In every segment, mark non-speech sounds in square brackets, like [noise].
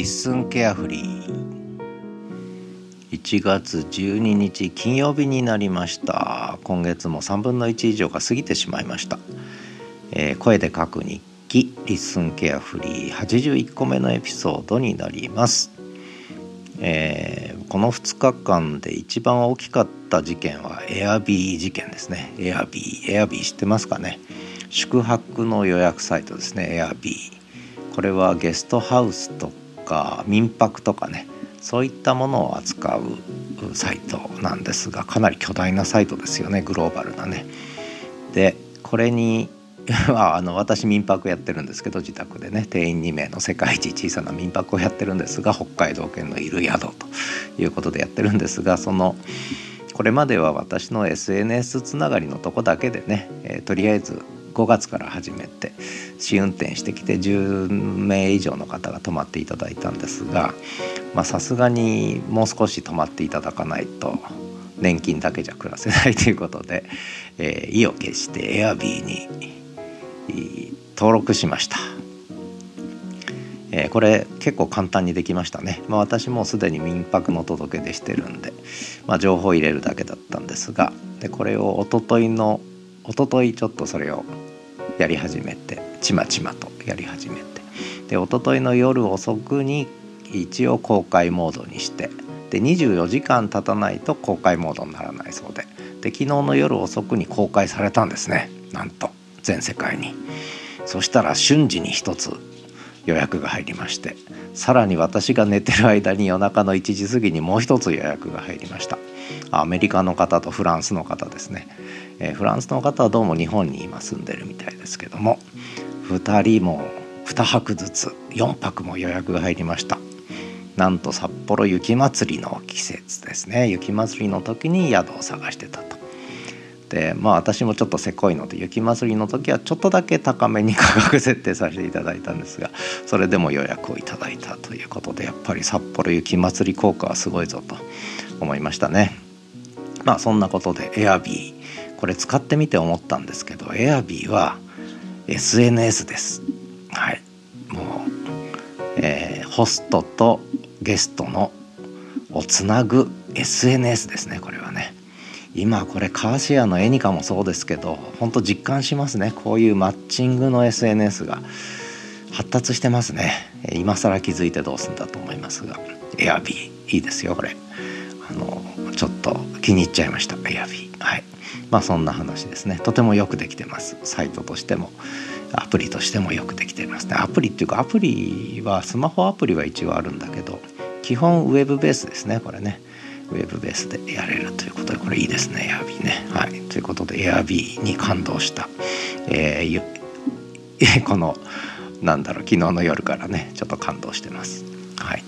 リッスンケアフリー。1月12日金曜日になりました。今月も3分の1以上が過ぎてしまいました、えー、声で書く日記 LISTEN carefree 81個目のエピソードになります、えー、この2日間で一番大きかった事件はエアビー事件ですね。エアビーエアビー知ってますかね？宿泊の予約サイトですねエアビー。これはゲストハウスとか民泊とかねそういったものを扱うサイトなんですがかなり巨大なサイトですよねグローバルなね。でこれに [laughs] あの私民泊やってるんですけど自宅でね定員2名の世界一小さな民泊をやってるんですが北海道犬のいる宿ということでやってるんですがそのこれまでは私の SNS つながりのとこだけでね、えー、とりあえず5月から始めて試運転してきて10名以上の方が泊まっていただいたんですがさすがにもう少し泊まっていただかないと年金だけじゃ暮らせないということで、えー、意を決して Airb に登録しました。えー、これ結構簡単にできましたね、まあ、私もすでに民泊の届け出してるんで、まあ、情報入れるだけだったんですがでこれをおとといのおとといちょっとそれをやり始めてちまちまとやり始めて。で一昨日の夜遅くに一応公開モードにして。で24時間経たないと公開モードにならないそうで。で昨日の夜遅くに公開されたんですね。なんと全世界に。そしたら瞬時に一つ予約が入りまして。さらに私が寝てる間に夜中の1時過ぎにもう一つ予約が入りました。アメリカの方とフランスの方ですね、えー、フランスの方はどうも日本に今住んでるみたいですけども2人も2泊ずつ4泊も予約が入りました。なんと札幌雪まつりの季節ですね。雪まつりの時に宿を探してたと。でまあ私もちょっとせこいので雪まつりの時はちょっとだけ高めに価格設定させていただいたんですがそれでも予約をいただいたということでやっぱり札幌雪まつり効果はすごいぞと思いましたね。まあそんなことで Airb これ使ってみて思ったんですけど Airb は SNS です。はい。もう、えー、ホストとゲストのをつなぐ SNS ですねこれはね。今これカーシェアのエニカもそうですけど本当実感しますね。こういうマッチングの SNS が発達してますね。今更気づいてどうすんだと思いますが。エアビーいいですよこれ。あのちょっと気に入っちゃいました。エアビー。はい。まあそんな話ですね。とてもよくできてます。サイトとしても。アプリとしてもよくできてます。ねアプリっていうかアプリはスマホアプリは一応あるんだけど基本ウェブベースですねこれね。ウェブベースでやれるということでこれいいですね Airb ね。はい。ということで Airb に感動した、えー、[laughs] このなんだろう昨日の夜からねちょっと感動してます。はい。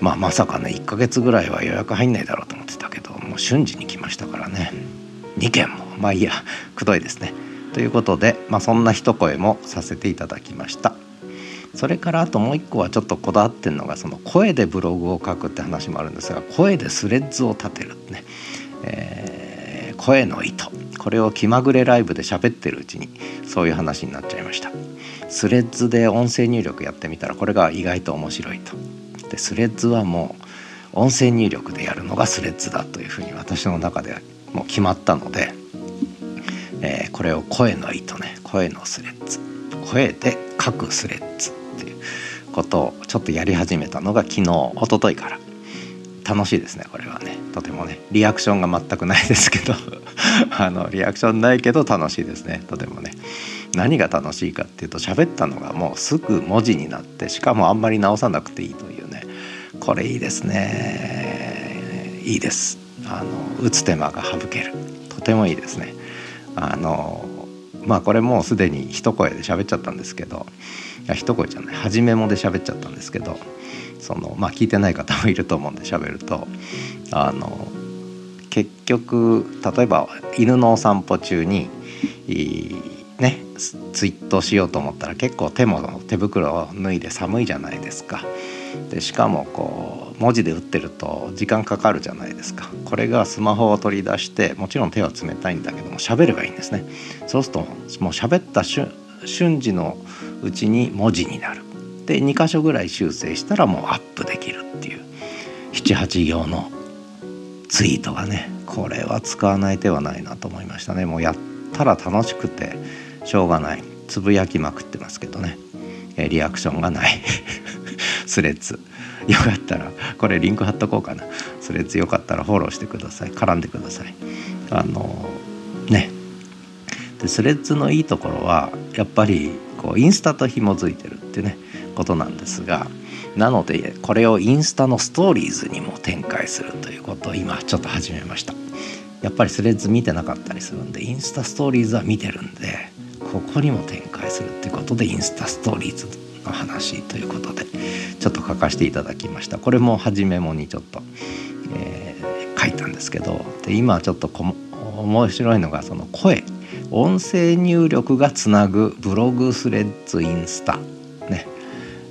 まあまさかね1ヶ月ぐらいは予約入んないだろうと思ってた。も瞬時に来ましたからね。2件も。まあいいや。くどいですね。ということで、まあ、そんな一声もさせていただきました。それからあともう一個はちょっとこだわってるのがその声でブログを書くって話もあるんですが声でスレッズを立てるね、えー、声の糸。これを気まぐれライブで喋ってるうちにそういう話になっちゃいました。スレッズで音声入力やってみたらこれが意外と面白いと。でスレッズはもう音声入力でやるのがスレッズだというふうに私の中ではもう決まったのでえー、これを声の糸ね声のスレッズ声で書くスレッズっていうことをちょっとやり始めたのが昨日一昨日から。楽しいですねこれはね。とてもねリアクションが全くないですけど。[laughs] あのリアクションないけど楽しいですね。とてもね。何が楽しいかっていうと喋ったのがもうすぐ文字になってしかもあんまり直さなくていいというね。これいいですね。いいです。あの打つ手間が省ける。とてもいいですね。あのまあこれもうすでに一声で喋っちゃったんですけどいや一声じゃない。初めもで喋っちゃったんですけどそのまあ聞いてない方もいると思うんで喋るとあの結局例えば犬のお散歩中にねツイートしようと思ったら結構手も手袋を脱いで寒いじゃないですか。でしかもこう文字で打ってると時間かかるじゃないですか。これがスマホを取り出してもちろん手は冷たいんだけども喋ればいいんですね。そうするともう喋った瞬時のうちに文字になる。で2箇所ぐらい修正したらもうアップできるっていう。78行のツイートがねこれは使わない手はないなと思いましたね。もうやったら楽しくてしょうがない。つぶやきまくってますけどね。リアクションがない。[laughs] スレッズ。よかったらこれリンク貼っとこうかな。スレッズよかったらフォローしてください。絡んでください。あのね。でスレッズのいいところはやっぱりこうインスタと紐づいてるってねことなんですがなのでこれをインスタのストーリーズにも展開するということを今ちょっと始めました。やっぱりスレッズ見てなかったりするんでインスタストーリーズは見てるんでここにも展開するっていうことでインスタストーリーズの話ということでちょっと書かせていただきました。これも初めもにちょっと、えー、書いたんですけどで今ちょっとこ面白いのがその声。音声入力がつなぐブログスレッズインスタ。ね。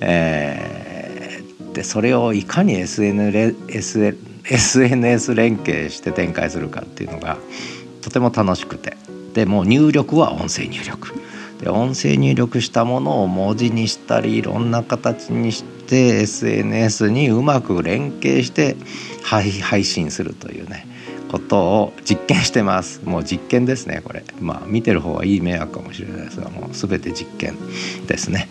えー、でそれをいかに SNS, SNS 連携して展開するかっていうのがとても楽しくて。でもう入力は音声入力。で音声入力したものを文字にしたりいろんな形にして SNS にうまく連携して配信するというねことを実験してます。もう実験ですねこれ。まあ見てる方はいい迷惑かもしれないですがもう全て実験ですね、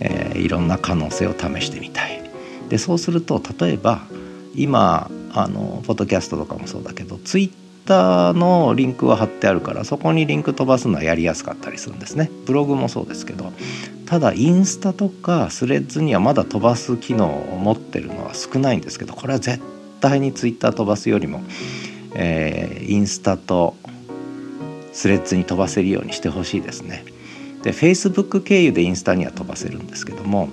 えー、いろんな可能性を試してみたい。でそうすると例えば今あのポッドキャストとかもそうだけどツイッターのリンクは貼ってあるからそこにリンク飛ばすのはやりやすかったりするんですね。ブログもそうですけどただインスタとかスレッズにはまだ飛ばす機能を持ってるのは少ないんですけどこれは絶対にツイッター飛ばすよりも、えー、インスタとスレッズに飛ばせるようにしてほしいですね。で Facebook 経由でインスタには飛ばせるんですけども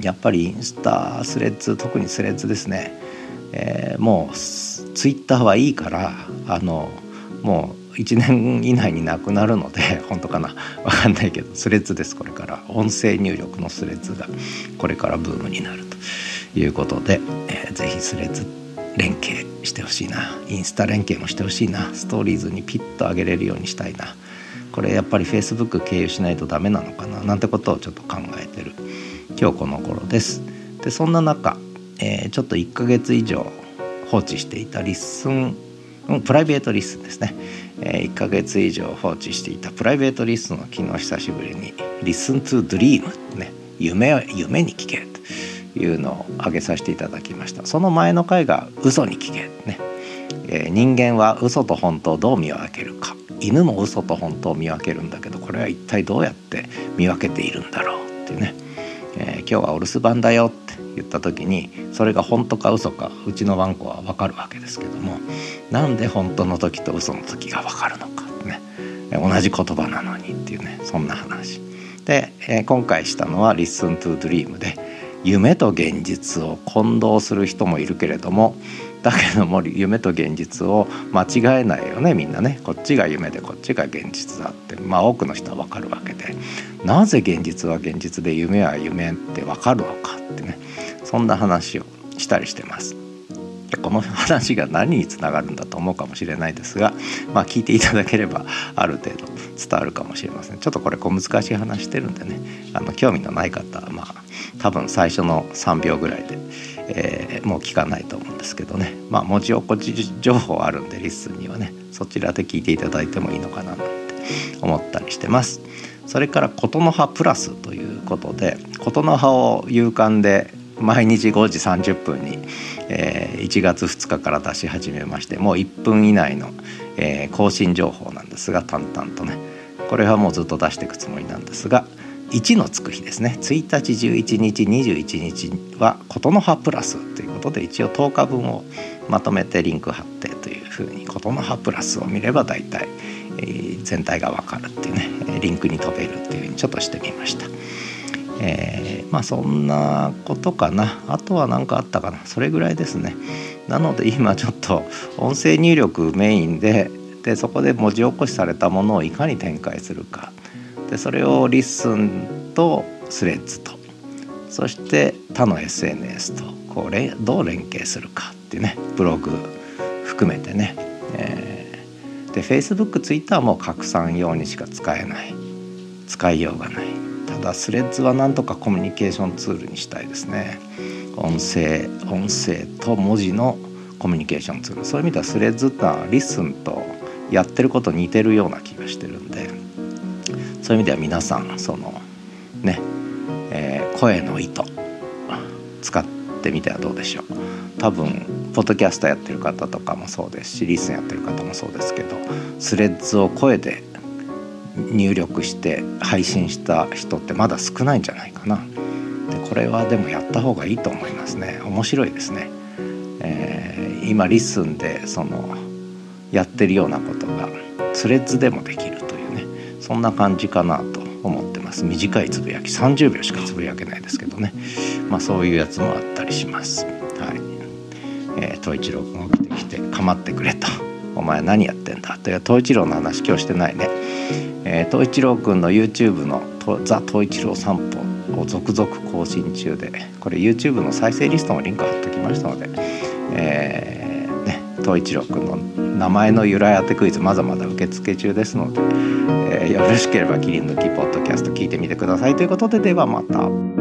やっぱりインスタスレッズ特にスレッズですね、えー、もうツイッターはいいからあのもう1年以内になくなるので [laughs] 本当かな？分かんないけどスレッズですこれから。音声入力のスレッズがこれからブームになるということで、えー、ぜひスレッズ連携してほしいな。インスタ連携もしてほしいな。ストーリーズにピッと上げれるようにしたいな。これやっぱり Facebook 経由しないとダメなのかな？なんてことをちょっと考えてる今日この頃です。でそんな中、えー、ちょっと1ヶ月以上放置していた LISTEN プライベート LISTEN ですね、え、1ヶ月以上放置していたプライベート LISTEN を昨日久しぶりに「Listen to Dream」ね夢夢に聞けというのを挙げさせていただきました。その前の回が「嘘に聞け」ね、えー、人間は嘘と本当をどう見分けるか。犬も嘘と本当を見分けるんだけどこれは一体どうやって見分けているんだろうっていうね、えー、今日はお留守番だよって言った時にそれが本当か嘘かうちのワンコは分かるわけですけどもなんで本当の時と嘘の時が分かるのかってね同じ言葉なのにっていうねそんな話。で、えー、今回したのは「Listen to Dream で」夢と現実を混同する人もいるけれどもだけども夢と現実を間違えないよねみんなね。こっちが夢でこっちが現実だって。まあ多くの人は分かるわけで。なぜ現実は現実で夢は夢って分かるのかってね。そんな話をしたりしてます。でこの話が何につながるんだと思うかもしれないですが、まあ、聞いていただければある程度伝わるかもしれません。ちょっとこれ小難しい話してるんでね。あの興味のない方はまあ多分最初の3秒ぐらいで、えー、もう聞かないと思うんですけどねまあ文字起こし情報あるんで LISTEN にはねそちらで聞いていただいてもいいのかななんて思ったりしてます。それから琴の葉プラスということで琴の葉を夕刊で毎日5時30分に、えー、1月2日から出し始めましてもう1分以内の、えー、更新情報なんですが淡々とねこれはもうずっと出していくつもりなんですが1のつく日ですね。1日11日21日は琴の葉プラスということで一応10日分をまとめてリンク貼ってというふうに琴の葉プラスを見れば大体、えー、全体がわかるっていうねリンクに飛べるっていうふうにちょっとしてみました。えー、まあそんなことかな。あとは何かあったかな。それぐらいですね。なので今ちょっと音声入力メインででそこで文字起こしされたものをいかに展開するか。でそれを LISTEN とスレッズと。そして他の SNS とこうどう連携するかっていうねブログ含めてね、えー、で Facebook、Twitter も拡散用にしか使えない。使いようがない。ただスレッズはなんとかコミュニケーションツールにしたいですね。音声音声と文字のコミュニケーションツール。そういう意味ではスレッズってのはリスンとやってること似てるような気がしてるんで。そういう意味では皆さんそのね、えー、声の糸使ってみてはどうでしょう多分ポッドキャストやってる方とかもそうですしリスンやってる方もそうですけどスレッズを声で入力して配信した人ってまだ少ないんじゃないかな。でこれはでもやった方がいいと思いますね面白いですね。えー、今リスンでそのやってるようなことがスレッズでもできるそんな感じかなと思ってます。短いつぶやき。30秒しかつぶやけないですけどね。まあそういうやつもあったりします。はい。えー、一郎君が起きてきて構ってくれと「お前何やってんだ」という東一郎の話今日してないね。えー、一郎くんの YouTube の「ザ・東一郎散歩」を続々更新中でこれ YouTube の再生リストのリンク貼っておきましたので、えー、東一郎君の名前の由来当てクイズまだまだ受付中ですので、えー、よろしければ「キリンの木ポッドキャスト」聞いてみてくださいということでではまた。